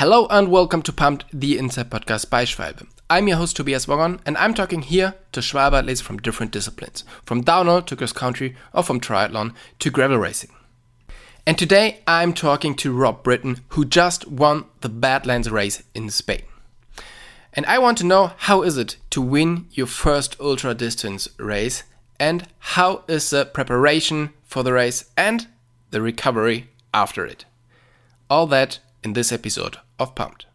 Hello and welcome to Pumped, the Inside Podcast by Schwalbe. I'm your host Tobias Wogon and I'm talking here to Schwalbe athletes from different disciplines, from downhill to cross country or from triathlon to gravel racing. And today I'm talking to Rob Britton who just won the Badlands race in Spain. And I want to know how is it to win your first ultra distance race and how is the preparation for the race and the recovery after it. All that in this episode of Pumped.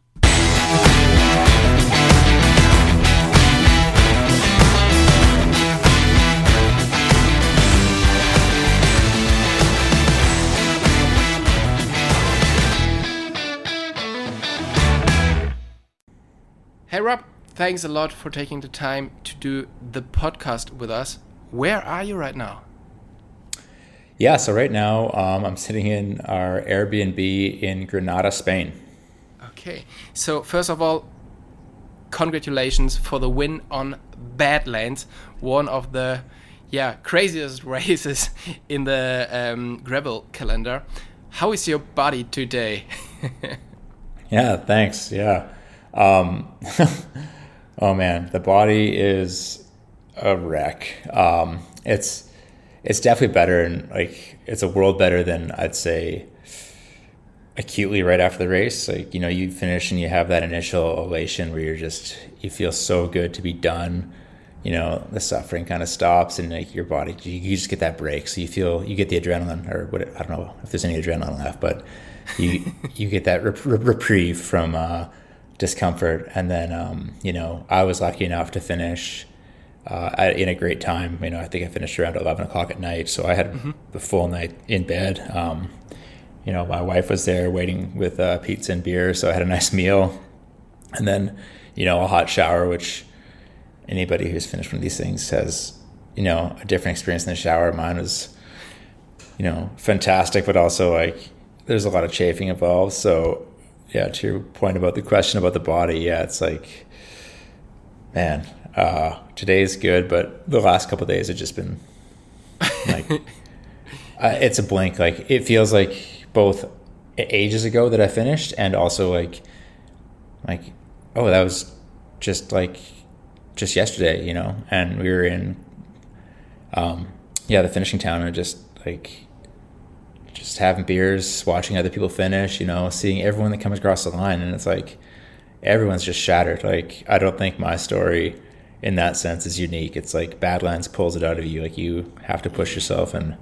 Hey Rob, thanks a lot for taking the time to do the podcast with us. Where are you right now? Yeah, so right now um, I'm sitting in our Airbnb in Granada, Spain. Okay, so first of all, congratulations for the win on Badlands, one of the yeah craziest races in the um, gravel calendar. How is your body today? yeah, thanks. Yeah. Um, oh man, the body is a wreck. Um, it's it's definitely better and like it's a world better than I'd say acutely right after the race. Like, you know, you finish and you have that initial elation where you're just you feel so good to be done. You know, the suffering kind of stops and like your body you, you just get that break. So you feel you get the adrenaline or what I don't know if there's any adrenaline left, but you you get that rep- reprieve from uh, discomfort and then um, you know, I was lucky enough to finish uh, in a great time. You know, I think I finished around 11 o'clock at night. So I had mm-hmm. the full night in bed. Um, you know, my wife was there waiting with uh, pizza and beer. So I had a nice meal. And then, you know, a hot shower, which anybody who's finished one of these things has, you know, a different experience in the shower. Mine was, you know, fantastic, but also like there's a lot of chafing involved. So, yeah, to your point about the question about the body, yeah, it's like, man, uh, today's good, but the last couple days have just been like uh, it's a blank. Like it feels like both ages ago that I finished, and also like like oh that was just like just yesterday, you know. And we were in um, yeah the finishing town and just like just having beers, watching other people finish, you know, seeing everyone that comes across the line, and it's like everyone's just shattered. Like I don't think my story in that sense is unique. It's like Badlands pulls it out of you. Like you have to push yourself and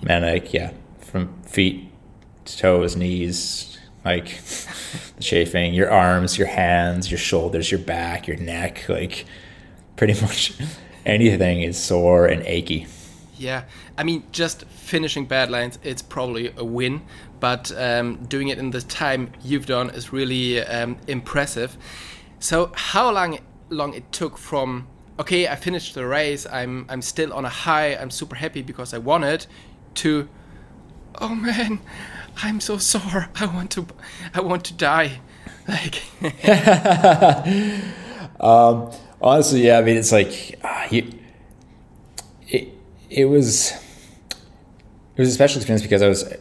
man, like yeah, from feet to toes, knees, like the chafing, your arms, your hands, your shoulders, your back, your neck, like pretty much anything is sore and achy. Yeah, I mean, just finishing Badlands, it's probably a win, but um, doing it in the time you've done is really um, impressive. So, how long long it took from okay, I finished the race, I'm I'm still on a high, I'm super happy because I won it, to oh man, I'm so sore. I want to I want to die. Like um, honestly, yeah, I mean it's like uh, you, it it was it was a special experience because I was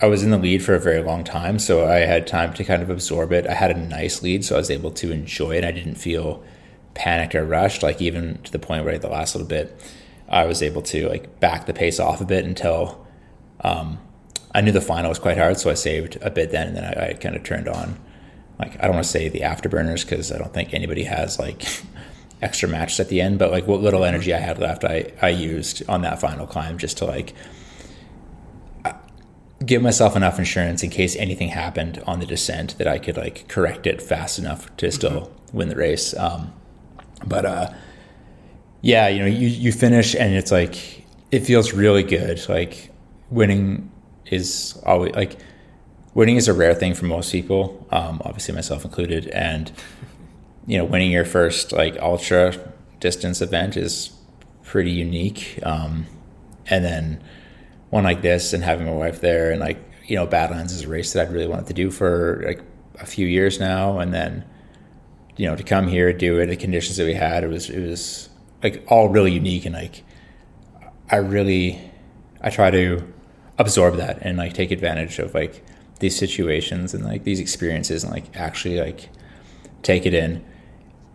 I was in the lead for a very long time, so I had time to kind of absorb it. I had a nice lead, so I was able to enjoy it. I didn't feel panicked or rushed. Like even to the point where the last little bit, I was able to like back the pace off a bit until um, I knew the final was quite hard. So I saved a bit then, and then I, I kind of turned on. Like I don't want to say the afterburners because I don't think anybody has like extra matches at the end, but like what little energy I had left, I I used on that final climb just to like give myself enough insurance in case anything happened on the descent that I could like correct it fast enough to still mm-hmm. win the race. Um, but uh, yeah, you know, you you finish and it's like it feels really good. Like winning is always like winning is a rare thing for most people, um, obviously myself included. And you know, winning your first like ultra distance event is pretty unique. Um, and then one like this and having my wife there and like you know Badlands is a race that I'd really wanted to do for like a few years now, and then you know, to come here, do it, the conditions that we had, it was, it was like all really unique. And like, I really, I try to absorb that and like take advantage of like these situations and like these experiences and like actually like take it in.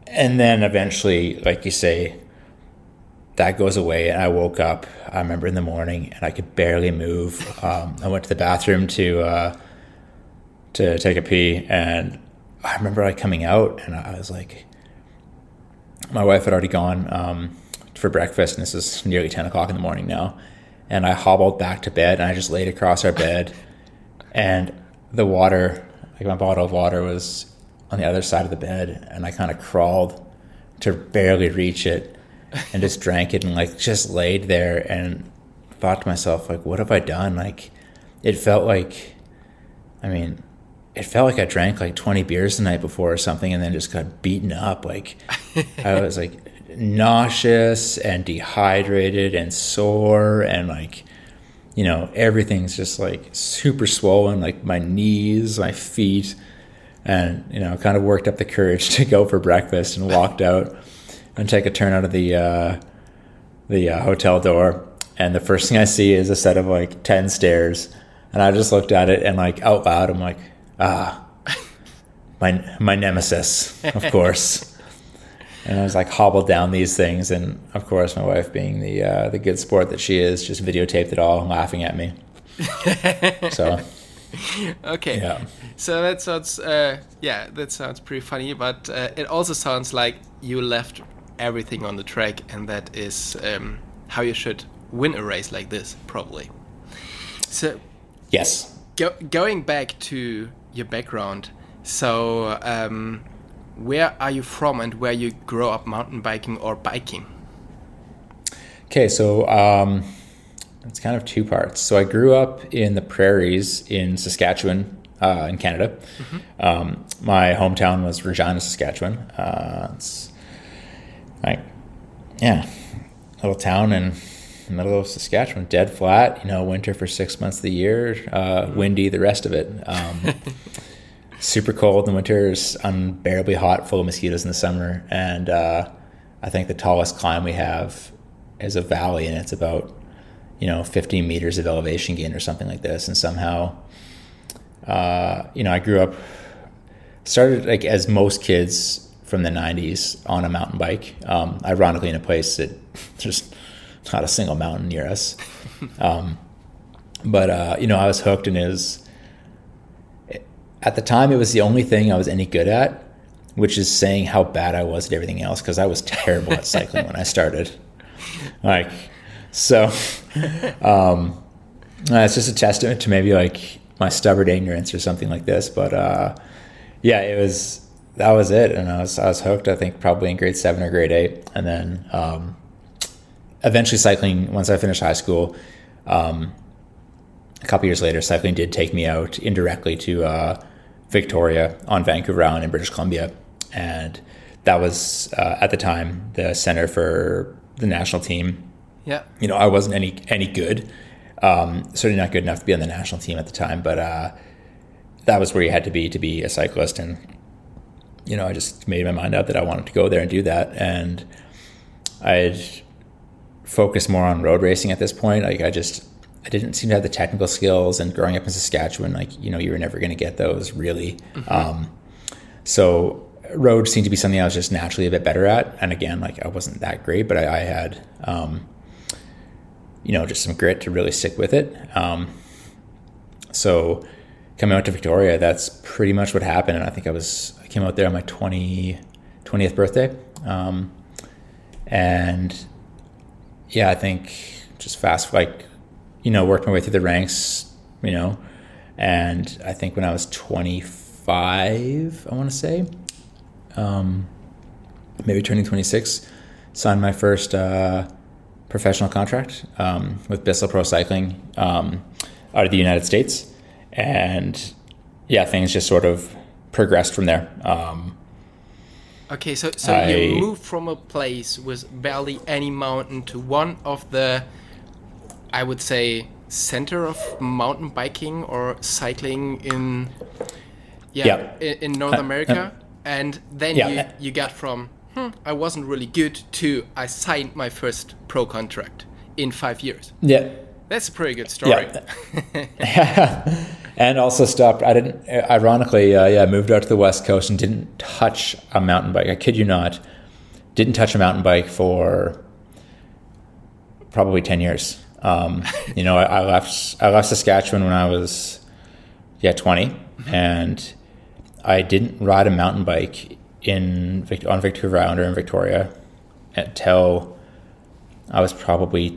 And then eventually, like you say, that goes away and I woke up. I remember in the morning and I could barely move. Um, I went to the bathroom to uh, to take a pee and I remember I coming out and I was like, my wife had already gone um, for breakfast and this is nearly 10 o'clock in the morning now. And I hobbled back to bed and I just laid across our bed and the water, like my bottle of water was on the other side of the bed and I kind of crawled to barely reach it and just drank it and like just laid there and thought to myself like what have I done like it felt like I mean it felt like I drank like 20 beers the night before or something and then just got beaten up like I was like nauseous and dehydrated and sore and like you know everything's just like super swollen like my knees my feet and you know kind of worked up the courage to go for breakfast and walked out and take a turn out of the uh, the uh, hotel door, and the first thing I see is a set of like ten stairs, and I just looked at it and like out loud, I'm like, ah, my my nemesis, of course. and I was like hobbled down these things, and of course, my wife, being the uh, the good sport that she is, just videotaped it all, laughing at me. so okay. Yeah. So that sounds, uh, yeah, that sounds pretty funny, but uh, it also sounds like you left everything on the track, and that is um, how you should win a race like this, probably. So, yes. Go, going back to your background, so um, where are you from and where you grow up mountain biking or biking? Okay, so um, it's kind of two parts. So I grew up in the prairies in Saskatchewan, uh, in Canada. Mm-hmm. Um, my hometown was Regina, Saskatchewan. Uh, it's like, yeah, little town in the middle of Saskatchewan, dead flat. You know, winter for six months of the year, uh, mm-hmm. windy the rest of it. Um, super cold in the winters, unbearably hot, full of mosquitoes in the summer, and uh, I think the tallest climb we have is a valley, and it's about you know 15 meters of elevation gain or something like this, and somehow, uh, you know, I grew up started like as most kids from the 90s on a mountain bike. Um, ironically, in a place that there's not a single mountain near us. Um, but, uh, you know, I was hooked and is at the time, it was the only thing I was any good at, which is saying how bad I was at everything else because I was terrible at cycling when I started. Like, so um, it's just a testament to maybe like my stubborn ignorance or something like this. But uh, yeah, it was that was it, and I was I was hooked. I think probably in grade seven or grade eight, and then um, eventually cycling. Once I finished high school, um, a couple years later, cycling did take me out indirectly to uh, Victoria on Vancouver Island in British Columbia, and that was uh, at the time the center for the national team. Yeah, you know I wasn't any any good, um, certainly not good enough to be on the national team at the time, but uh, that was where you had to be to be a cyclist and you know, I just made my mind up that I wanted to go there and do that. And I'd focus more on road racing at this point. Like I just, I didn't seem to have the technical skills and growing up in Saskatchewan, like, you know, you were never going to get those really. Mm-hmm. Um, so road seemed to be something I was just naturally a bit better at. And again, like I wasn't that great, but I, I had, um, you know, just some grit to really stick with it. Um, so coming out to Victoria, that's pretty much what happened. And I think I was I came out there on my 20, 20th birthday. Um, and yeah, I think just fast, like, you know, worked my way through the ranks, you know, and I think when I was 25, I want to say, um, maybe turning 26, signed my first uh, professional contract um, with Bissell Pro Cycling um, out of the United States. And yeah, things just sort of progressed from there. Um, okay, so so I, you moved from a place with barely any mountain to one of the, I would say, center of mountain biking or cycling in, yeah, yeah. In, in, North uh, America, uh, and then yeah. you you got from hmm, I wasn't really good to I signed my first pro contract in five years. Yeah. That's a pretty good story. Yeah. and also stopped. I didn't. Ironically, uh, yeah, moved out to the west coast and didn't touch a mountain bike. I kid you not, didn't touch a mountain bike for probably ten years. Um, you know, I, I, left. I left Saskatchewan when I was yeah 20 mm-hmm. and I didn't ride a mountain bike in on Vancouver Island or in Victoria until I was probably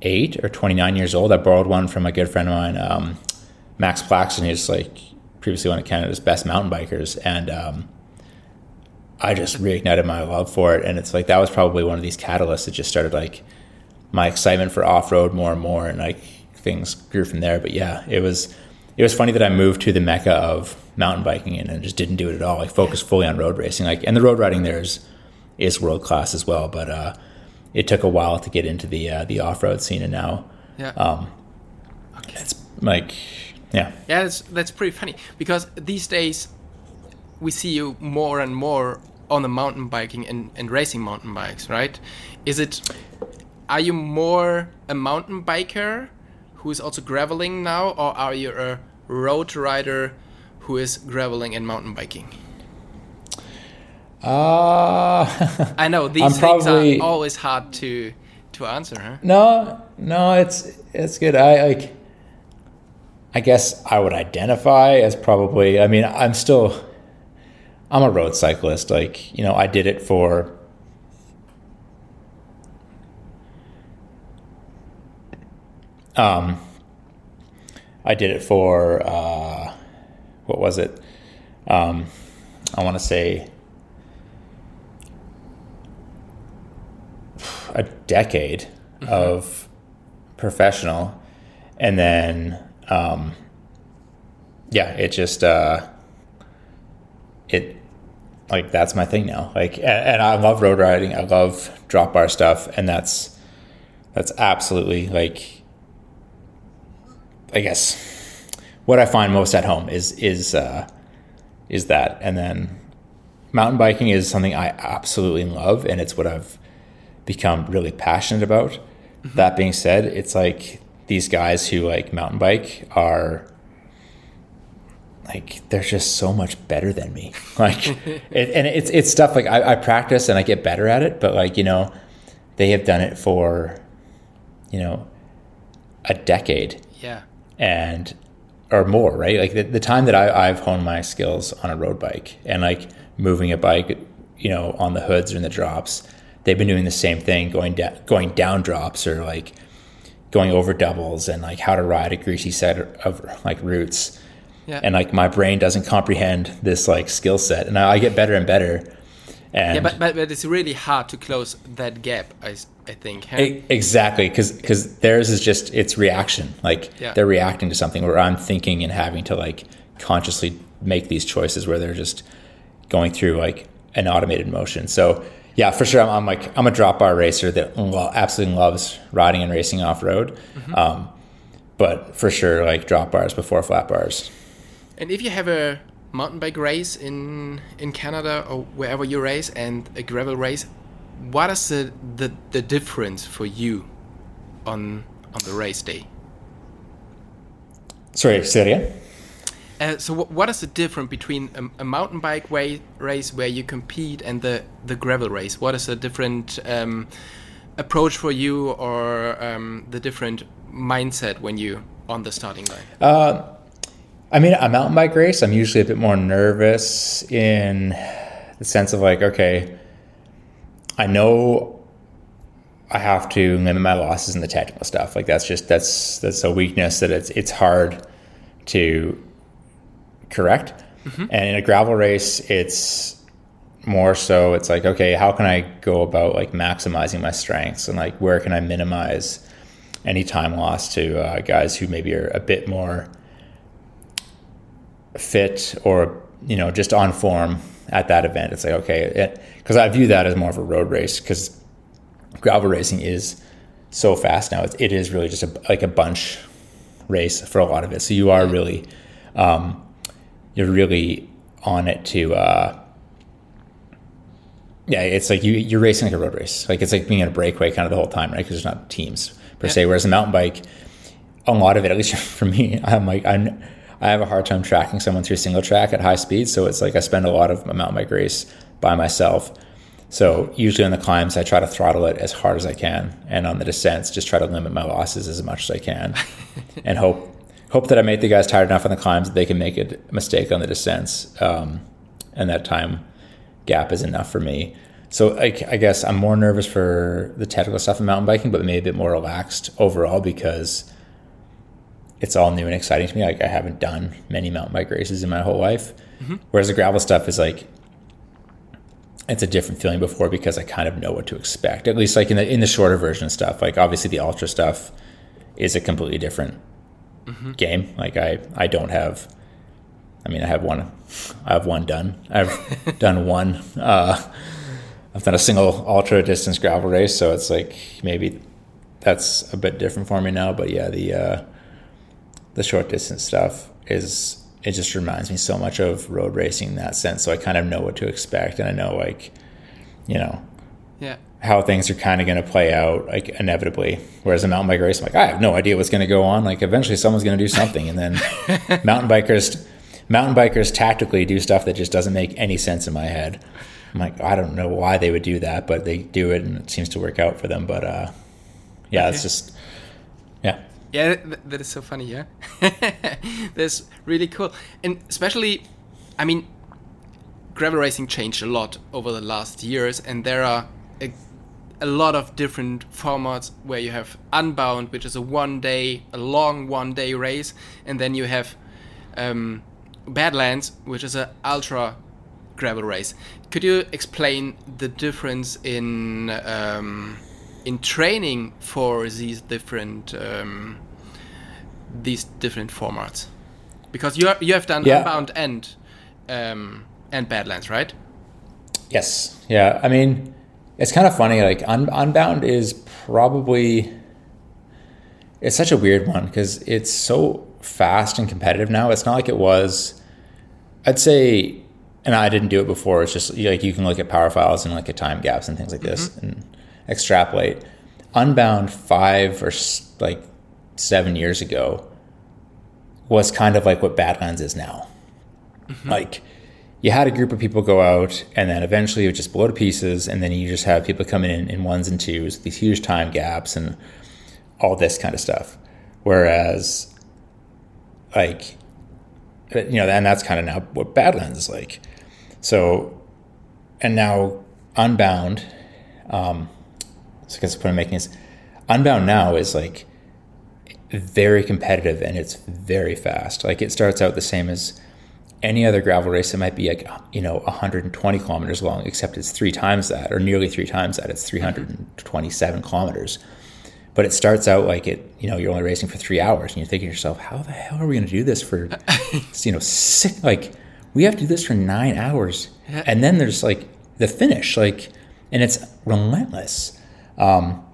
28 or 29 years old. I borrowed one from a good friend of mine, um, Max Plaxton, who's like previously one of Canada's best mountain bikers. And um, I just reignited my love for it. And it's like that was probably one of these catalysts that just started like my excitement for off road more and more. And like things grew from there. But yeah, it was it was funny that I moved to the mecca of mountain biking and, and just didn't do it at all. I focused fully on road racing. Like, and the road riding there is is world class as well. But uh, it took a while to get into the uh, the off road scene, and now, yeah, um, okay. it's like, yeah, yeah, that's that's pretty funny because these days we see you more and more on the mountain biking and, and racing mountain bikes, right? Is it? Are you more a mountain biker who is also graveling now, or are you a road rider who is graveling and mountain biking? Uh, I know these I'm things probably, are always hard to to answer, huh? No, no, it's it's good. I like. I guess I would identify as probably. I mean, I'm still. I'm a road cyclist. Like you know, I did it for. Um, I did it for uh, what was it? Um, I want to say a decade mm-hmm. of professional, and then um, yeah, it just uh, it like that's my thing now. Like, and, and I love road riding. I love drop bar stuff, and that's that's absolutely like I guess what I find most at home is is uh, is that, and then mountain biking is something I absolutely love, and it's what I've become really passionate about. Mm-hmm. That being said, it's like these guys who like mountain bike are like they're just so much better than me. Like, it, and it's it's stuff like I, I practice and I get better at it, but like you know, they have done it for you know a decade. Yeah and or more, right? Like the, the time that I, I've honed my skills on a road bike and like moving a bike, you know, on the hoods or in the drops, they've been doing the same thing, going down, going down drops or like going over doubles and like how to ride a greasy set of like roots. Yeah. And like my brain doesn't comprehend this like skill set, and I, I get better and better. And yeah, but, but but it's really hard to close that gap. I I think. Huh? Exactly, because because theirs is just it's reaction. Like yeah. they're reacting to something where I'm thinking and having to like consciously make these choices where they're just going through like an automated motion. So yeah, for sure, I'm, I'm like I'm a drop bar racer that well, absolutely loves riding and racing off road. Mm-hmm. Um, but for sure, like drop bars before flat bars. And if you have a mountain bike race in in Canada or wherever you race and a gravel race, what is the, the, the difference for you on on the race day? Sorry, say. Uh, so what is the difference between a, a mountain bike way, race where you compete and the, the gravel race? What is the different um, approach for you or um, the different mindset when you on the starting line? Uh, I mean, a mountain bike race, I'm usually a bit more nervous in the sense of like, okay, I know I have to limit my losses in the technical stuff. Like that's just that's that's a weakness that it's it's hard to correct. Mm-hmm. And in a gravel race, it's more so it's like okay, how can I go about like maximizing my strengths and like where can I minimize any time loss to uh, guys who maybe are a bit more fit or you know just on form at that event. It's like okay, because I view that as more of a road race because gravel racing is so fast now. It's, it is really just a, like a bunch race for a lot of it. So you are really um, you're really on it to. Uh, yeah, it's like you you're racing like a road race. Like it's like being in a breakaway kind of the whole time, right? Because there's not teams per yeah. se. Whereas a mountain bike, a lot of it, at least for me, I'm like I'm I have a hard time tracking someone through single track at high speed. So it's like I spend a lot of my mountain bike race by myself. So usually on the climbs, I try to throttle it as hard as I can, and on the descents, just try to limit my losses as much as I can, and hope hope that I make the guys tired enough on the climbs that they can make a mistake on the descents, um, and that time gap is enough for me. So I, I, guess I'm more nervous for the technical stuff in mountain biking, but maybe a bit more relaxed overall because it's all new and exciting to me. Like I haven't done many mountain bike races in my whole life, mm-hmm. whereas the gravel stuff is like it's a different feeling before because I kind of know what to expect. At least like in the in the shorter version of stuff. Like obviously the ultra stuff is a completely different mm-hmm. game. Like I I don't have I mean I have one I have one done. I've done one uh I've done a single ultra distance gravel race, so it's like maybe that's a bit different for me now. But yeah, the uh, the short distance stuff is it just reminds me so much of road racing in that sense. So I kind of know what to expect, and I know like, you know, yeah, how things are kind of going to play out like inevitably. Whereas a mountain bike race, I'm like, I have no idea what's going to go on. Like eventually, someone's going to do something, and then mountain bikers, mountain bikers tactically do stuff that just doesn't make any sense in my head. I'm like, I don't know why they would do that, but they do it, and it seems to work out for them. But uh, yeah, okay. it's just yeah. Yeah, that is so funny. Yeah, that's really cool, and especially, I mean, gravel racing changed a lot over the last years, and there are a, lot of different formats where you have Unbound, which is a one day, a long one day race, and then you have um, Badlands, which is an ultra gravel race. Could you explain the difference in um, in training for these different um, these different formats? Because you are, you have done yeah. Unbound and um, and Badlands, right? Yes. Yeah. I mean, it's kind of funny. Like Un- Unbound is probably it's such a weird one because it's so fast and competitive now. It's not like it was. I'd say, and I didn't do it before. It's just like you can look at power files and look at time gaps and things like this, mm-hmm. and extrapolate. Unbound five or like seven years ago was kind of like what Badlands is now. Mm-hmm. Like you had a group of people go out and then eventually it would just blow to pieces and then you just have people coming in in ones and twos, these huge time gaps and all this kind of stuff. Whereas like you know, and that's kind of now what Badlands is like. So and now Unbound um, so I guess the point I'm making is Unbound now is like very competitive and it's very fast. Like it starts out the same as any other gravel race that might be like you know 120 kilometers long, except it's three times that or nearly three times that. It's 327 kilometers. But it starts out like it, you know, you're only racing for three hours, and you're thinking to yourself, how the hell are we going to do this for, you know, six? Like we have to do this for nine hours, and then there's like the finish, like, and it's relentless. Um,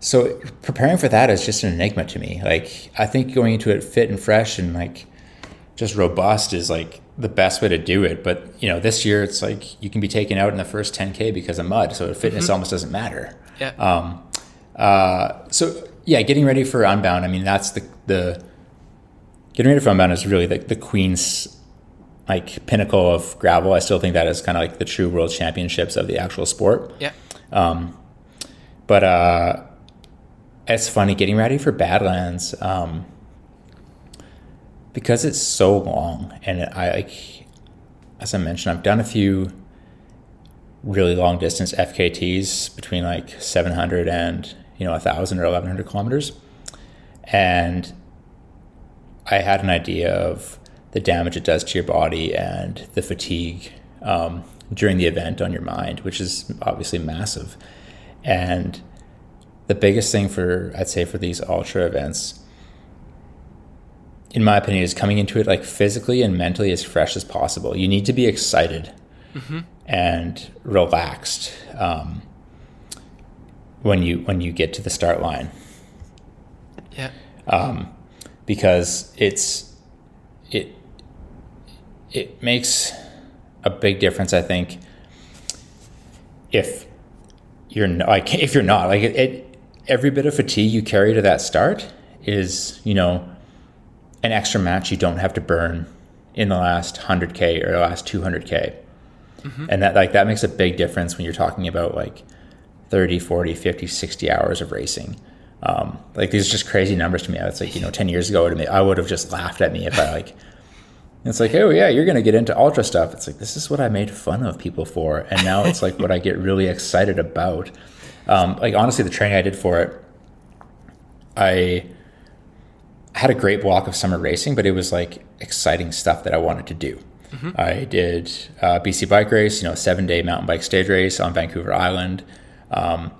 so preparing for that is just an enigma to me. Like I think going into it fit and fresh and like just robust is like the best way to do it. But you know, this year it's like you can be taken out in the first 10k because of mud, so fitness mm-hmm. almost doesn't matter. Yeah. Um, uh, so yeah, getting ready for Unbound. I mean, that's the the getting ready for Unbound is really the, the queen's like pinnacle of gravel. I still think that is kind of like the true world championships of the actual sport. Yeah. Um, but uh, it's funny getting ready for Badlands um, because it's so long, and I like as I mentioned, I've done a few really long distance FKTs between like 700 and you know 1000 or 1100 kilometers and i had an idea of the damage it does to your body and the fatigue um, during the event on your mind which is obviously massive. And the biggest thing for, I'd say, for these ultra events, in my opinion, is coming into it like physically and mentally as fresh as possible. You need to be excited mm-hmm. and relaxed um, when you when you get to the start line. Yeah. Um, because it's it it makes a big difference, I think, if you're not, like if you're not like it, it, every bit of fatigue you carry to that start is, you know, an extra match you don't have to burn in the last 100k or the last 200k. Mm-hmm. And that like that makes a big difference when you're talking about like 30, 40, 50, 60 hours of racing. Um, like these are just crazy numbers to me. It's like, you know, 10 years ago, I would have just laughed at me if I like, it's like, oh yeah, you're going to get into ultra stuff. It's like, this is what I made fun of people for. And now it's like what I get really excited about. Um, like honestly, the training I did for it, I had a great block of summer racing, but it was like exciting stuff that I wanted to do. Mm-hmm. I did uh, BC bike race, you know, seven day mountain bike stage race on Vancouver Island. Um,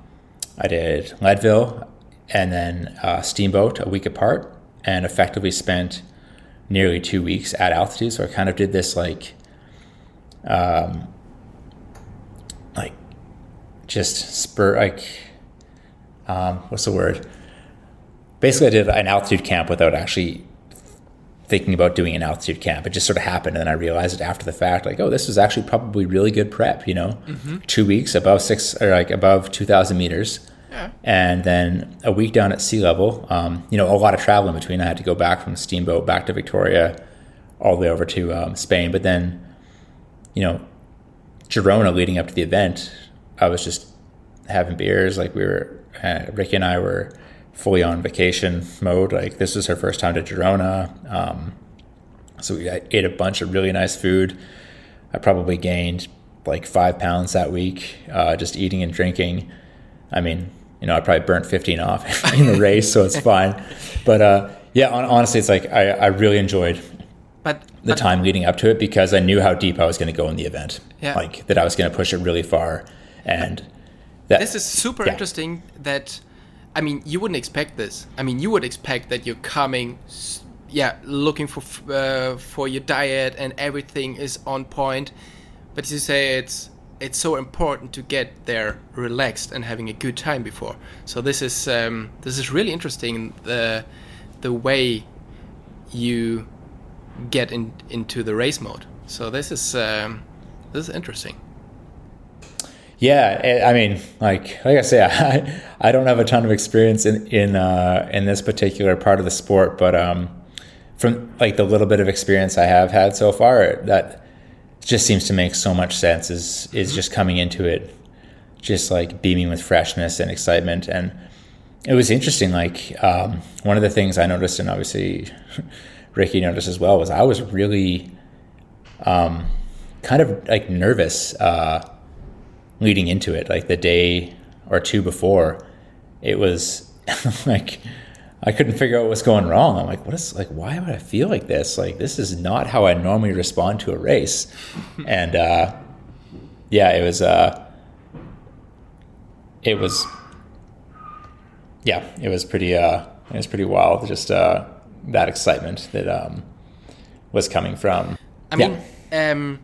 I did Leadville and then uh, Steamboat a week apart, and effectively spent nearly two weeks at altitude. So I kind of did this like, um, like just spur like, um, what's the word? Basically, I did an altitude camp without actually thinking about doing an altitude camp. It just sort of happened, and then I realized it after the fact, like, oh, this was actually probably really good prep. You know, mm-hmm. two weeks above six or like above two thousand meters, yeah. and then a week down at sea level. Um, you know, a lot of travel in between. I had to go back from the Steamboat back to Victoria, all the way over to um, Spain. But then, you know, Girona leading up to the event, I was just having beers. Like we were, uh, Ricky and I were fully on vacation mode. Like this was her first time to Girona. Um, so we ate a bunch of really nice food. I probably gained like five pounds that week, uh, just eating and drinking. I mean, you know, I probably burnt 15 off in the race, so it's fine. But uh, yeah, on, honestly, it's like I, I really enjoyed but, the but, time leading up to it because I knew how deep I was going to go in the event. Yeah. Like that I was going to push it really far. And that, this is super yeah. interesting that I mean, you wouldn't expect this. I mean, you would expect that you're coming, yeah, looking for uh, for your diet and everything is on point. But you say it's it's so important to get there relaxed and having a good time before. So this is um, this is really interesting the the way you get in into the race mode. So this is um, this is interesting. Yeah, I mean, like like I say, I I don't have a ton of experience in in uh, in this particular part of the sport, but um, from like the little bit of experience I have had so far, that just seems to make so much sense. Is is just coming into it, just like beaming with freshness and excitement, and it was interesting. Like um, one of the things I noticed, and obviously Ricky noticed as well, was I was really um, kind of like nervous. Uh, leading into it, like the day or two before, it was like I couldn't figure out what's going wrong. I'm like, what is like why would I feel like this? Like this is not how I normally respond to a race. and uh yeah, it was uh it was yeah, it was pretty uh it was pretty wild just uh that excitement that um was coming from I mean um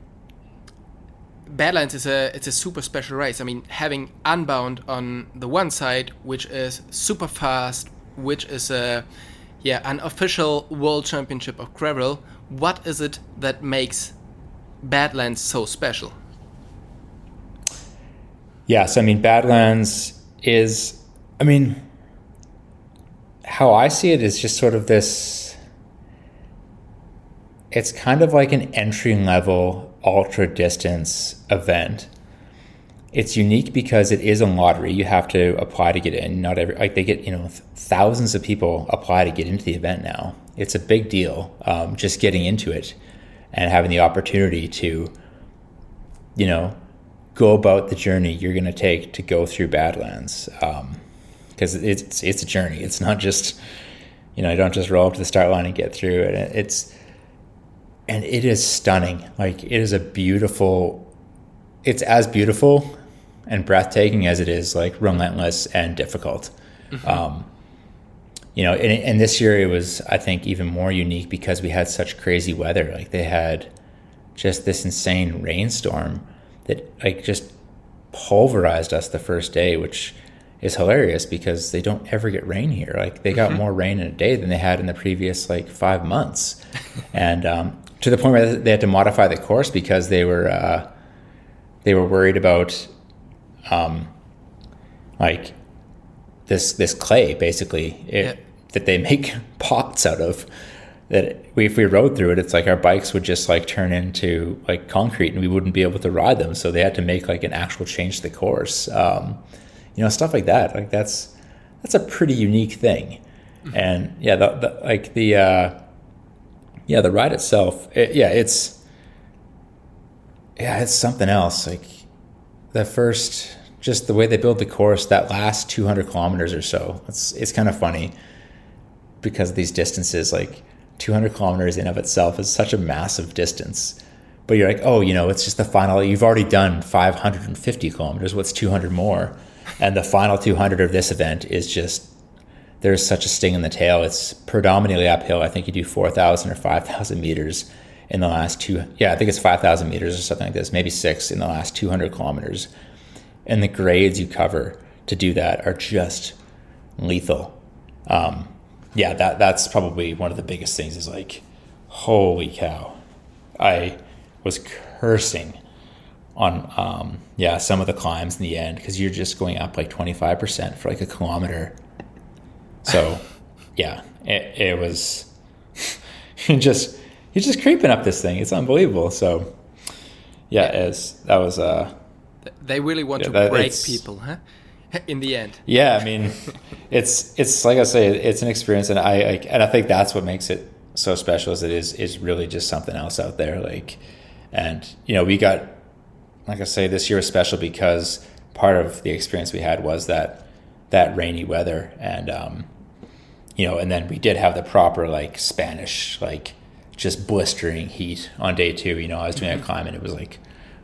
Badlands is a it's a super special race. I mean, having Unbound on the one side, which is super fast, which is a yeah an official world championship of gravel. What is it that makes Badlands so special? Yes, I mean Badlands is. I mean, how I see it is just sort of this. It's kind of like an entry level ultra distance event. It's unique because it is a lottery. You have to apply to get in. Not every like they get you know thousands of people apply to get into the event now. It's a big deal um, just getting into it and having the opportunity to you know go about the journey you're going to take to go through Badlands because um, it's it's a journey. It's not just you know you don't just roll up to the start line and get through it. It's and it is stunning. Like it is a beautiful. It's as beautiful and breathtaking as it is like relentless and difficult. Mm-hmm. Um, you know, and, and this year it was, I think, even more unique because we had such crazy weather. Like they had just this insane rainstorm that like just pulverized us the first day, which is hilarious because they don't ever get rain here. Like they got mm-hmm. more rain in a day than they had in the previous like five months, and um, to the point where they had to modify the course because they were uh, they were worried about um, like this this clay basically it, that they make pots out of that if we rode through it, it's like our bikes would just like turn into like concrete and we wouldn't be able to ride them. So they had to make like an actual change to the course. Um, you know, stuff like that. Like that's that's a pretty unique thing. Mm-hmm. And yeah, the, the, like the uh, yeah the ride itself. It, yeah, it's yeah it's something else. Like the first just the way they build the course that last 200 kilometers or so. It's it's kind of funny because these distances like 200 kilometers in of itself is such a massive distance. But you're like, oh, you know, it's just the final. You've already done 550 kilometers. What's 200 more? And the final 200 of this event is just there's such a sting in the tail. It's predominantly uphill. I think you do 4,000 or 5,000 meters in the last two. Yeah, I think it's 5,000 meters or something like this, maybe six in the last 200 kilometers. And the grades you cover to do that are just lethal. Um, yeah, that that's probably one of the biggest things is like, holy cow. I was cursing on um, yeah some of the climbs in the end because you're just going up like 25% for like a kilometer so yeah it, it was just you're just creeping up this thing. It's unbelievable. So yeah it's that was uh they really want yeah, to break people huh? In the end. Yeah i mean it's it's like i say it's an experience and I, I and i think that's what makes it so special as it is is really just something else out there like and you know we got like I say, this year was special because part of the experience we had was that that rainy weather, and um, you know, and then we did have the proper like Spanish like just blistering heat on day two. You know, I was doing mm-hmm. a climb and it was like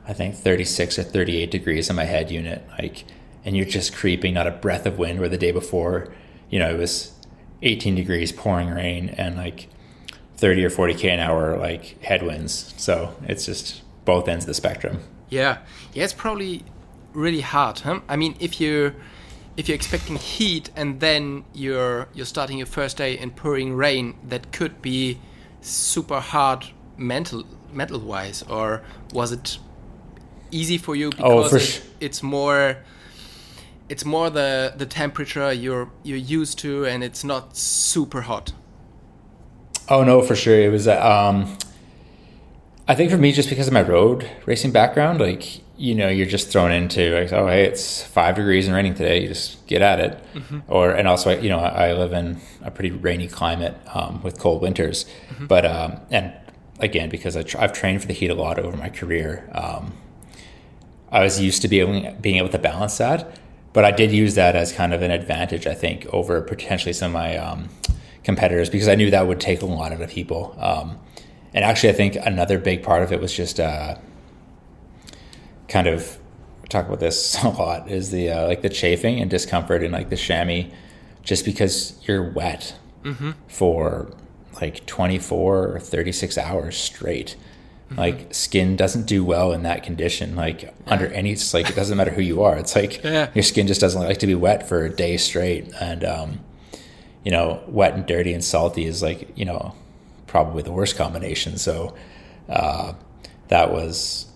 I think 36 or 38 degrees in my head unit, like, and you're just creeping, not a breath of wind. Where the day before, you know, it was 18 degrees, pouring rain, and like 30 or 40 k an hour like headwinds. So it's just both ends of the spectrum. Yeah, yeah, it's probably really hard. Huh? I mean, if you if you're expecting heat and then you're you're starting your first day in pouring rain, that could be super hard mental mental wise. Or was it easy for you oh, because oh, for it, it's more it's more the the temperature you're you're used to and it's not super hot. Oh no, for sure. It was um I think for me, just because of my road racing background, like you know, you're just thrown into like, oh, hey, it's five degrees and raining today. You just get at it. Mm-hmm. Or and also, you know, I live in a pretty rainy climate um, with cold winters, mm-hmm. but um, and again because I have trained for the heat a lot over my career, um, I was used to being being able to balance that. But I did use that as kind of an advantage, I think, over potentially some of my um, competitors because I knew that would take a lot out of people. Um, and actually, I think another big part of it was just uh, kind of talk about this a lot is the uh, like the chafing and discomfort and like the chamois, just because you're wet mm-hmm. for like 24 or 36 hours straight. Mm-hmm. Like skin doesn't do well in that condition. Like yeah. under any, it's like it doesn't matter who you are. It's like yeah. your skin just doesn't like to be wet for a day straight. And um, you know, wet and dirty and salty is like you know probably the worst combination. So uh, that was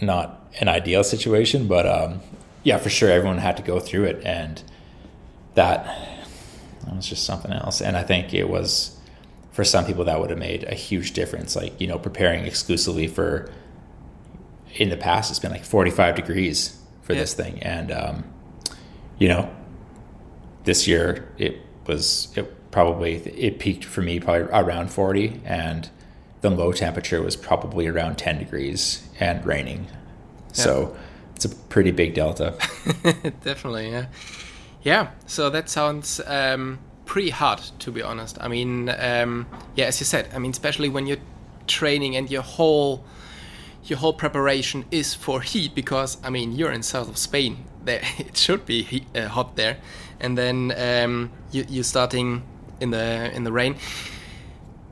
not an ideal situation, but um, yeah, for sure, everyone had to go through it, and that, that was just something else. And I think it was for some people that would have made a huge difference. Like you know, preparing exclusively for in the past, it's been like forty five degrees for yeah. this thing, and um, you know, this year it was it probably it peaked for me probably around 40 and the low temperature was probably around 10 degrees and raining so it's a pretty big delta. Definitely yeah. Yeah so that sounds um, pretty hard to be honest. I mean um, yeah as you said i mean especially when you're training and your whole your whole preparation is for heat because i mean you're in south of spain. There it should be heat, uh, hot there. And then um, you, you're starting in the in the rain.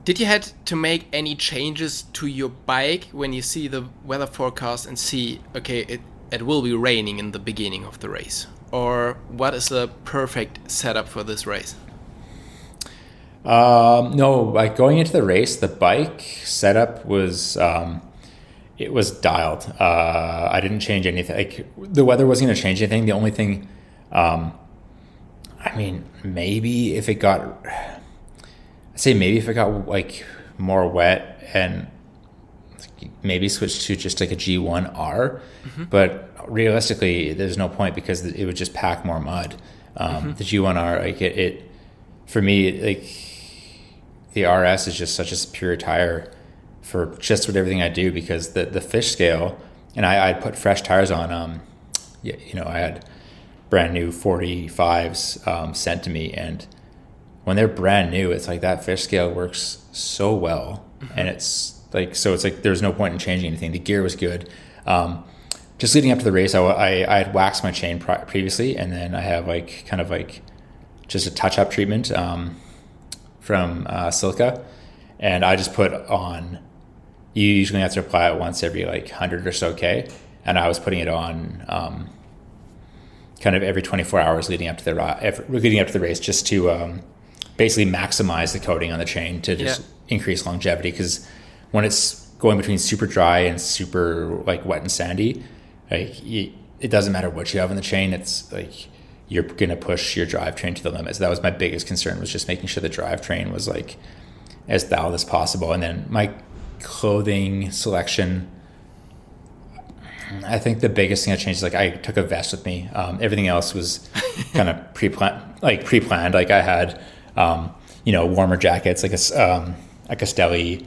Did you had to make any changes to your bike when you see the weather forecast and see okay it it will be raining in the beginning of the race, or what is the perfect setup for this race? Um, no, like going into the race, the bike setup was um, it was dialed. Uh, I didn't change anything. Like the weather wasn't going to change anything. The only thing um, I mean, maybe if it got, say maybe if it got like more wet and maybe switch to just like a G1R, mm-hmm. but realistically, there's no point because it would just pack more mud. Um, mm-hmm. The G1R, like it, it, for me, like the RS is just such a superior tire for just with everything I do because the the fish scale, and I I put fresh tires on. Um, yeah, you know, I had brand new 45s um, sent to me, and when they're brand new, it's like that fish scale works so well, mm-hmm. and it's like so it's like there's no point in changing anything. The gear was good. Um, just leading up to the race, I, I, I had waxed my chain previously, and then I have like kind of like just a touch up treatment um, from uh, Silca, and I just put on. You usually have to apply it once every like hundred or so k, and I was putting it on um, kind of every 24 hours leading up to the leading up to the race, just to um, basically maximize the coating on the chain to just yeah. increase longevity because when it's going between super dry and super like wet and sandy, like you, it doesn't matter what you have in the chain. It's like you're gonna push your drivetrain to the limit. So that was my biggest concern was just making sure the drivetrain was like as thou as possible. And then my clothing selection. I think the biggest thing I changed is like I took a vest with me. Um, everything else was kind of pre-planned, like pre-planned. Like I had, um, you know, warmer jackets, like a um, a Castelli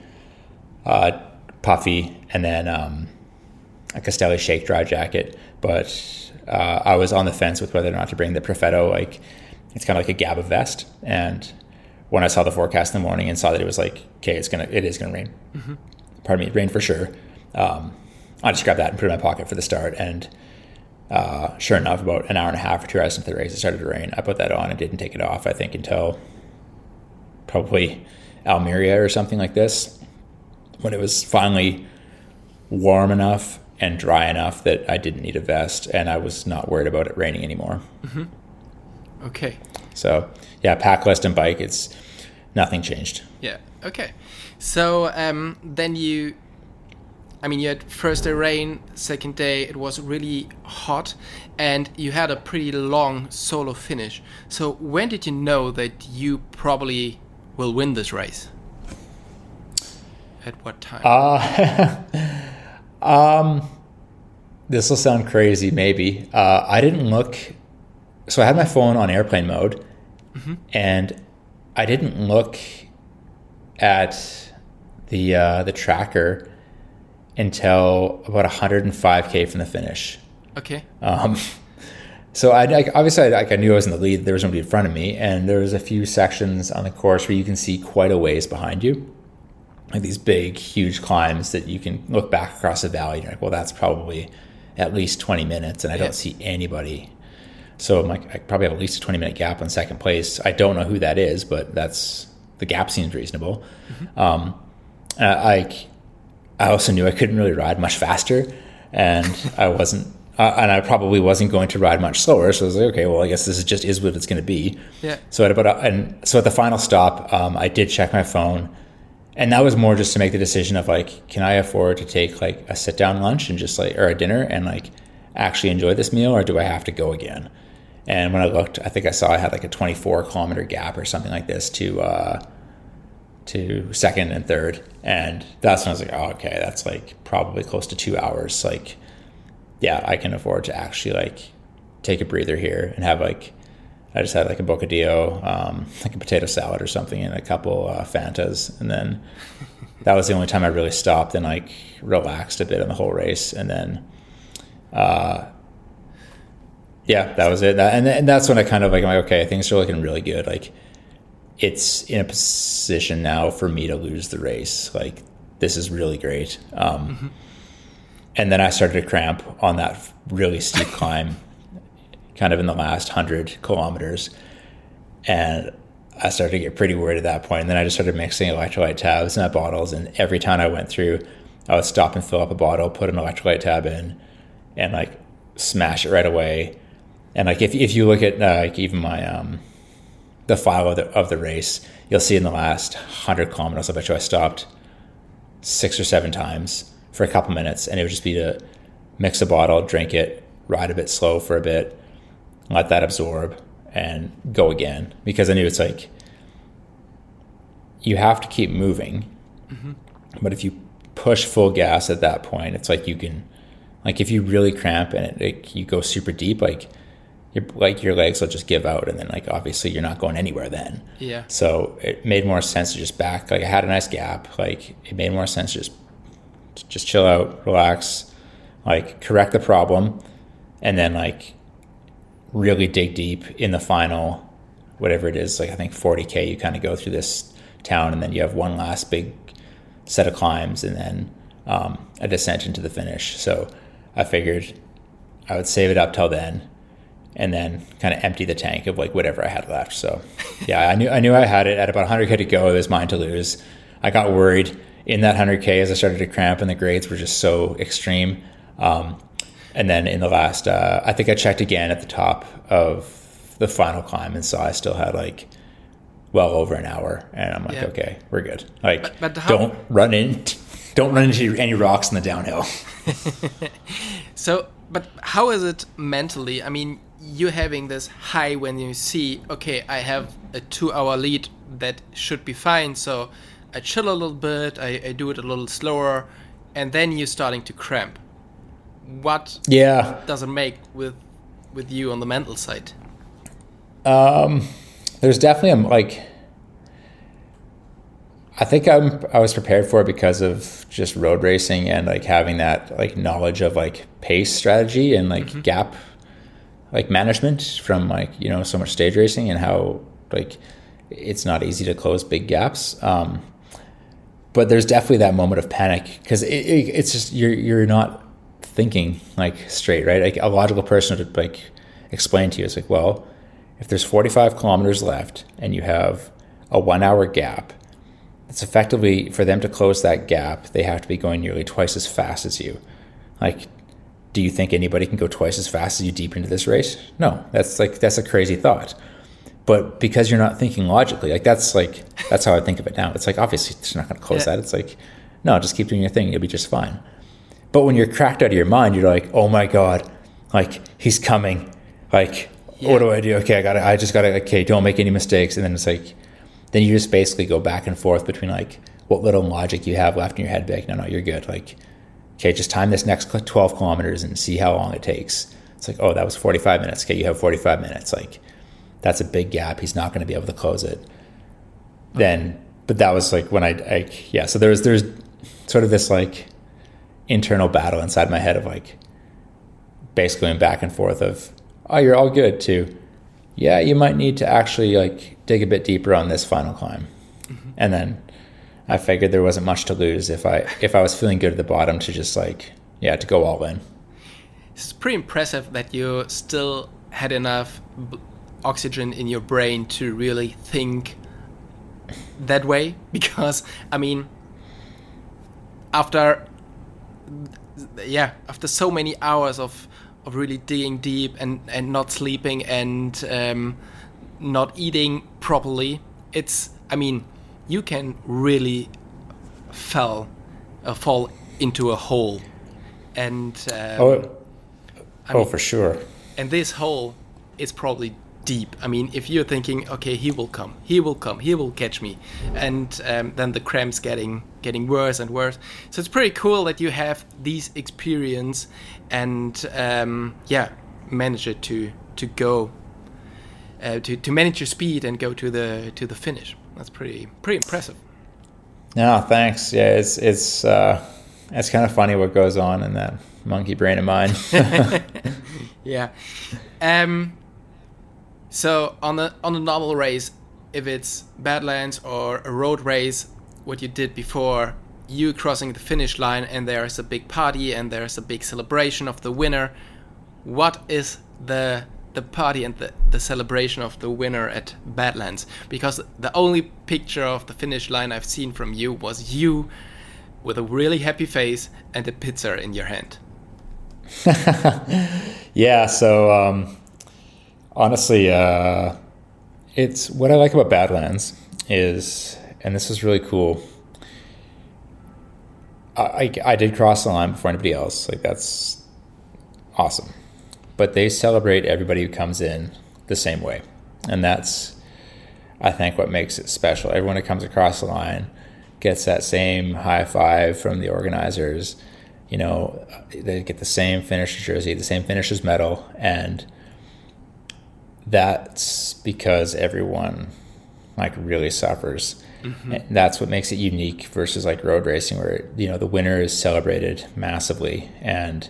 uh, puffy, and then um, a Castelli shake dry jacket. But uh, I was on the fence with whether or not to bring the Perfetto. Like it's kind of like a Gabba vest, and when I saw the forecast in the morning and saw that it was like, okay, it's gonna, it is gonna rain. Mm-hmm. Pardon me, rain for sure. Um, I just grabbed that and put it in my pocket for the start, and uh, sure enough, about an hour and a half or two hours into the race, it started to rain. I put that on and didn't take it off. I think until probably Almeria or something like this when it was finally warm enough and dry enough that I didn't need a vest and I was not worried about it raining anymore. Mm-hmm. Okay. So, yeah, pack list and bike, it's nothing changed. Yeah. Okay. So um, then you, I mean, you had first day rain, second day it was really hot, and you had a pretty long solo finish. So when did you know that you probably will win this race? At what time? Uh, um, this will sound crazy, maybe. Uh, I didn't look. So I had my phone on airplane mode, mm-hmm. and I didn't look at the uh, the tracker until about 105k from the finish. Okay. Um, so I, I obviously I, I, knew I was in the lead. There was nobody in front of me, and there was a few sections on the course where you can see quite a ways behind you like these big, huge climbs that you can look back across the valley. And you're like, well, that's probably at least 20 minutes, and I don't see anybody. So I'm like, I probably have at least a 20 minute gap on second place. I don't know who that is, but that's the gap seems reasonable. Mm-hmm. Um, I, I also knew I couldn't really ride much faster, and I wasn't. Uh, and I probably wasn't going to ride much slower. So I was like, okay, well, I guess this is just is what it's going to be. Yeah. So at about a, and so at the final stop, um, I did check my phone and that was more just to make the decision of like can i afford to take like a sit down lunch and just like or a dinner and like actually enjoy this meal or do i have to go again and when i looked i think i saw i had like a 24 kilometer gap or something like this to uh to second and third and that's when i was like oh okay that's like probably close to two hours like yeah i can afford to actually like take a breather here and have like I just had like a bocadillo, um, like a potato salad or something, and a couple uh, Fantas, and then that was the only time I really stopped and like relaxed a bit in the whole race, and then, uh, yeah, that was it. That, and, and that's when I kind of like, I'm like, okay, things are looking really good. Like, it's in a position now for me to lose the race. Like, this is really great. Um, mm-hmm. And then I started to cramp on that really steep climb kind of in the last hundred kilometers. And I started to get pretty worried at that point. And then I just started mixing electrolyte tabs in my bottles. And every town I went through, I would stop and fill up a bottle, put an electrolyte tab in, and like smash it right away. And like if if you look at uh, like even my um the file of the of the race, you'll see in the last hundred kilometers, I bet you I stopped six or seven times for a couple minutes, and it would just be to mix a bottle, drink it, ride a bit slow for a bit, let that absorb, and go again because I knew it's like you have to keep moving. Mm-hmm. But if you push full gas at that point, it's like you can, like if you really cramp and it, like you go super deep, like your like your legs will just give out, and then like obviously you're not going anywhere then. Yeah. So it made more sense to just back. Like I had a nice gap. Like it made more sense to just just chill out, relax, like correct the problem, and then like really dig deep in the final, whatever it is. Like I think 40k, you kind of go through this town, and then you have one last big set of climbs, and then um, a descent into the finish. So I figured I would save it up till then and then kind of empty the tank of like whatever I had left. So yeah, I knew I knew I had it at about 100k to go. It was mine to lose. I got worried in that 100k as I started to cramp, and the grades were just so extreme. Um, and then in the last, uh, I think I checked again at the top of the final climb and saw I still had like well over an hour, and I'm like, yeah. okay, we're good. Like, but, but how- don't run in, don't run into any rocks in the downhill. so, but how is it mentally? I mean, you having this high when you see, okay, I have a two hour lead that should be fine. So I chill a little bit, I, I do it a little slower, and then you're starting to cramp. What yeah does it make with with you on the mental side? Um, there's definitely a, like I think I'm I was prepared for it because of just road racing and like having that like knowledge of like pace strategy and like mm-hmm. gap like management from like you know so much stage racing and how like it's not easy to close big gaps. Um, but there's definitely that moment of panic because it, it, it's just you're you're not thinking like straight, right? Like a logical person would like explain to you, it's like, well, if there's 45 kilometers left and you have a one hour gap, it's effectively for them to close that gap, they have to be going nearly twice as fast as you. Like do you think anybody can go twice as fast as you deep into this race? No, that's like that's a crazy thought. But because you're not thinking logically, like that's like that's how I think of it now. It's like obviously it's not going to close yeah. that. It's like no, just keep doing your thing. You'll be just fine. But when you're cracked out of your mind, you're like, oh my god, like he's coming. Like yeah. what do I do? Okay, I got to I just got to okay, don't make any mistakes. And then it's like then you just basically go back and forth between like what little logic you have left in your head. Be like, no, no, you're good. Like okay, just time this next 12 kilometers and see how long it takes. It's like, oh, that was 45 minutes. Okay, you have 45 minutes. Like, that's a big gap. He's not going to be able to close it. Then, but that was like when I, I, yeah. So there's there's sort of this like internal battle inside my head of like basically going back and forth of, oh, you're all good too. Yeah, you might need to actually like dig a bit deeper on this final climb, mm-hmm. and then I figured there wasn't much to lose if I if I was feeling good at the bottom to just like yeah to go all in. It's pretty impressive that you still had enough oxygen in your brain to really think that way. Because I mean after yeah after so many hours of of really digging deep and and not sleeping and um, not eating properly it's I mean you can really fall uh, fall into a hole. And um, oh, oh mean, for sure. and this hole is probably deep i mean if you're thinking okay he will come he will come he will catch me and um, then the cramps getting getting worse and worse so it's pretty cool that you have these experience and um, yeah manage it to to go uh, to, to manage your speed and go to the to the finish that's pretty pretty impressive. No, thanks. Yeah, it's it's uh, it's kind of funny what goes on in that monkey brain of mine. yeah. Um. So on the on the normal race, if it's Badlands or a road race, what you did before, you crossing the finish line and there's a big party and there's a big celebration of the winner. What is the the party and the, the celebration of the winner at Badlands because the only picture of the finish line I've seen from you was you with a really happy face and a pizza in your hand. yeah, so um, honestly, uh, it's what I like about Badlands is, and this is really cool. I, I did cross the line before anybody else. Like that's awesome but they celebrate everybody who comes in the same way. and that's I think what makes it special. Everyone that comes across the line gets that same high five from the organizers. You know, they get the same finisher's jersey, the same finisher's medal, and that's because everyone like really suffers. Mm-hmm. And that's what makes it unique versus like road racing, where you know the winner is celebrated massively, and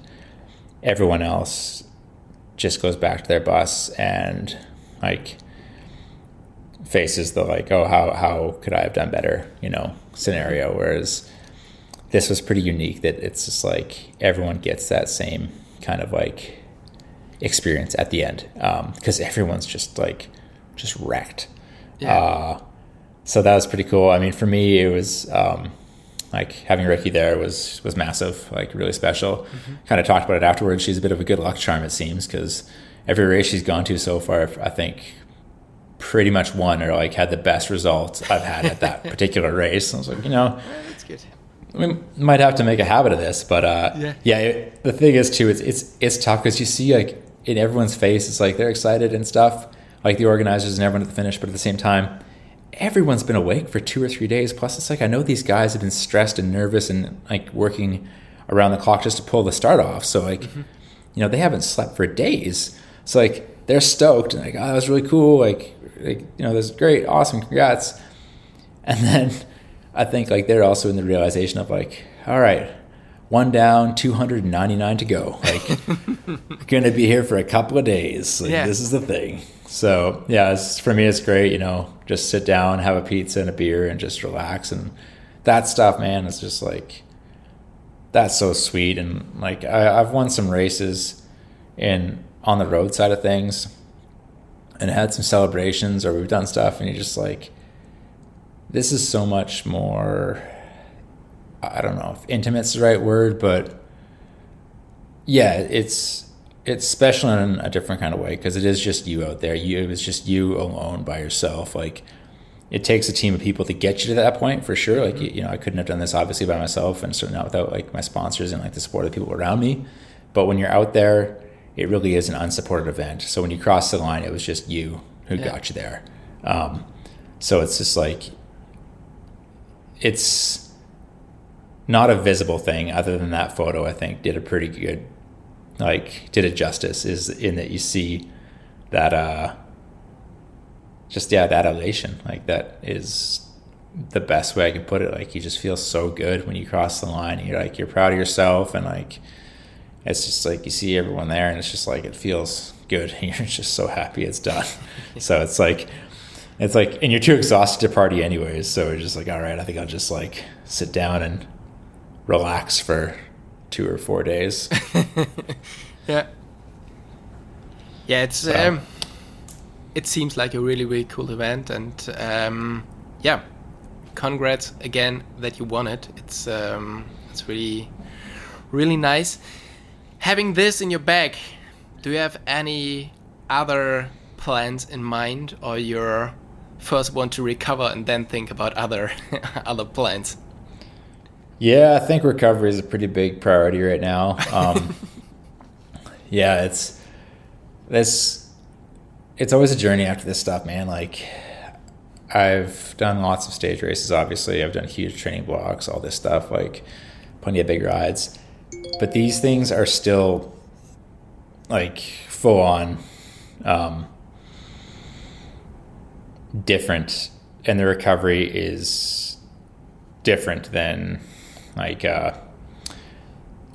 everyone else just goes back to their bus and like faces the like, oh, how how could I have done better, you know, scenario. Whereas this was pretty unique that it's just like everyone gets that same kind of like experience at the end because um, everyone's just like just wrecked. Yeah. Uh, so that was pretty cool. I mean, for me, it was um, like having Ricky there was was massive, like really special. Mm-hmm. Kind of talked about it afterwards. She's a bit of a good luck charm, it seems, because every race she's gone to so far, I think pretty much won or like had the best results I've had at that particular race. I was like, you know, that's good. We might have to make a habit of this, but uh, yeah, yeah. It, the thing is too, it's it's it's tough because you see like in everyone's face, it's like they're excited and stuff, like the organizers and everyone at the finish, but at the same time, everyone's been awake for two or three days. Plus, it's like I know these guys have been stressed and nervous and like working around the clock just to pull the start off. So like, mm-hmm. you know, they haven't slept for days. So like they're stoked and like, oh, that was really cool. Like, like you know, that's great, awesome, congrats. And then I think like they're also in the realization of like, all right, one down, 299 to go. Like, going to be here for a couple of days. Like, yeah. This is the thing. So, yeah, for me, it's great. You know, just sit down, have a pizza and a beer, and just relax. And that stuff, man, is just like, that's so sweet. And like, I, I've won some races in on the road side of things and had some celebrations or we've done stuff, and you're just like, this is so much more I don't know if intimate's the right word, but yeah, it's it's special in a different kind of way because it is just you out there. You it was just you alone by yourself. Like it takes a team of people to get you to that point for sure. Like mm-hmm. you know, I couldn't have done this obviously by myself, and certainly not without like my sponsors and like the support of the people around me. But when you're out there, it really is an unsupported event. So when you cross the line, it was just you who yeah. got you there. Um, so it's just like it's not a visible thing other than that photo i think did a pretty good like did it justice is in that you see that uh just yeah that elation like that is the best way i can put it. Like you just feel so good when you cross the line. You're like you're proud of yourself and like it's just like you see everyone there and it's just like it feels good. And you're just so happy it's done. So it's like it's like and you're too exhausted to party anyways. So it's just like all right i think i'll just like sit down and relax for two or four days. yeah. Yeah, it's um, it seems like a really really cool event, and um, yeah, congrats again that you won it. It's um, it's really really nice. Having this in your bag, do you have any other plans in mind, or you're first want to recover and then think about other other plans? Yeah, I think recovery is a pretty big priority right now. Um, yeah, it's this. It's always a journey after this stuff, man. Like, I've done lots of stage races. Obviously, I've done huge training blocks, all this stuff, like plenty of big rides. But these things are still like full on um, different, and the recovery is different than like uh,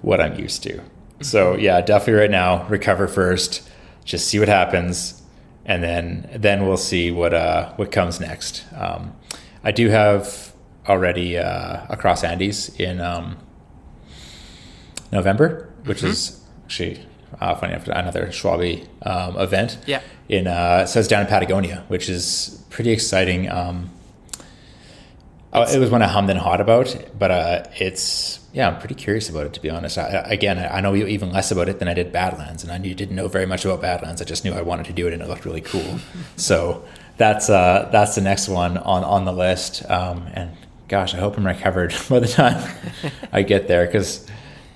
what I'm used to. So yeah, definitely right now, recover first, just see what happens, and then then we'll see what uh, what comes next. Um, I do have already uh, across Andes in um, November, which mm-hmm. is actually uh, funny enough another Schwabi um, event. Yeah. In uh, so it's down in Patagonia, which is pretty exciting. Um, Oh, it was one I hummed and hawed about, but uh, it's yeah, I'm pretty curious about it to be honest. I, again, I know you even less about it than I did Badlands, and I knew, didn't know very much about Badlands. I just knew I wanted to do it, and it looked really cool. so that's uh, that's the next one on on the list. Um, and gosh, I hope I'm recovered by the time I get there, because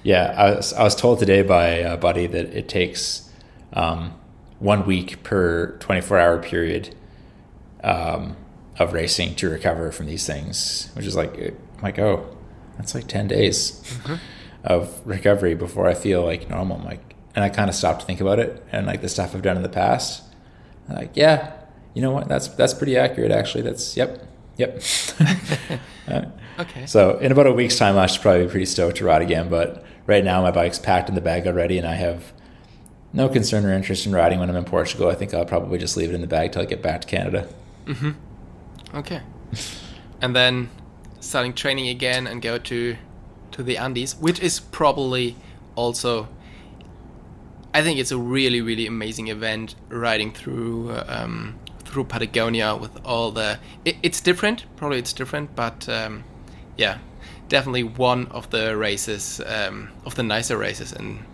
yeah, I was I was told today by a buddy that it takes um, one week per 24 hour period um, of racing to recover from these things, which is like, I'm like, oh, that's like 10 days mm-hmm. of recovery before I feel like normal. I'm like, and I kind of stopped to think about it and like the stuff I've done in the past. I'm like, yeah, you know what? That's that's pretty accurate actually. That's yep, yep. uh, okay. So in about a week's time, I should probably be pretty stoked to ride again. But right now, my bike's packed in the bag already, and I have no concern or interest in riding when I'm in Portugal. I think I'll probably just leave it in the bag till I get back to Canada. Mm-hmm. Okay. and then starting training again and go to to the Andes, which is probably also I think it's a really really amazing event riding through um, through Patagonia with all the it, it's different probably it's different but um, yeah definitely one of the races um, of the nicer races in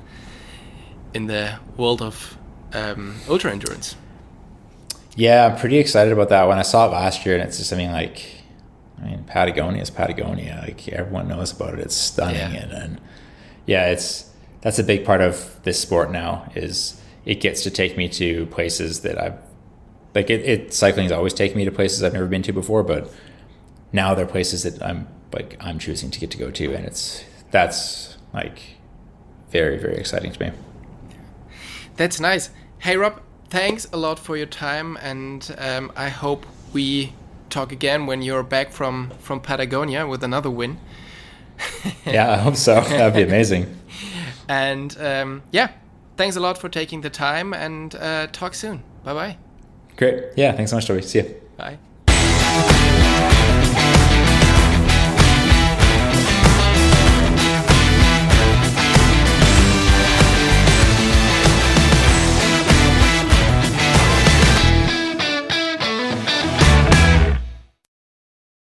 in the world of um, ultra endurance. Yeah, I'm pretty excited about that. When I saw it last year, and it's just I mean like I mean, Patagonia is Patagonia. Like everyone knows about it. It's stunning, yeah. and, and yeah, it's that's a big part of this sport now. Is it gets to take me to places that I've like it, it cycling's always taken me to places I've never been to before, but now they're places that I'm like I'm choosing to get to go to, and it's that's like very very exciting to me. That's nice. Hey Rob, thanks a lot for your time, and um, I hope we talk again when you're back from from Patagonia with another win. yeah, I hope so. That'd be amazing. and um, yeah, thanks a lot for taking the time, and uh, talk soon. Bye bye. Great. Yeah, thanks so much, Toby. See you. Bye.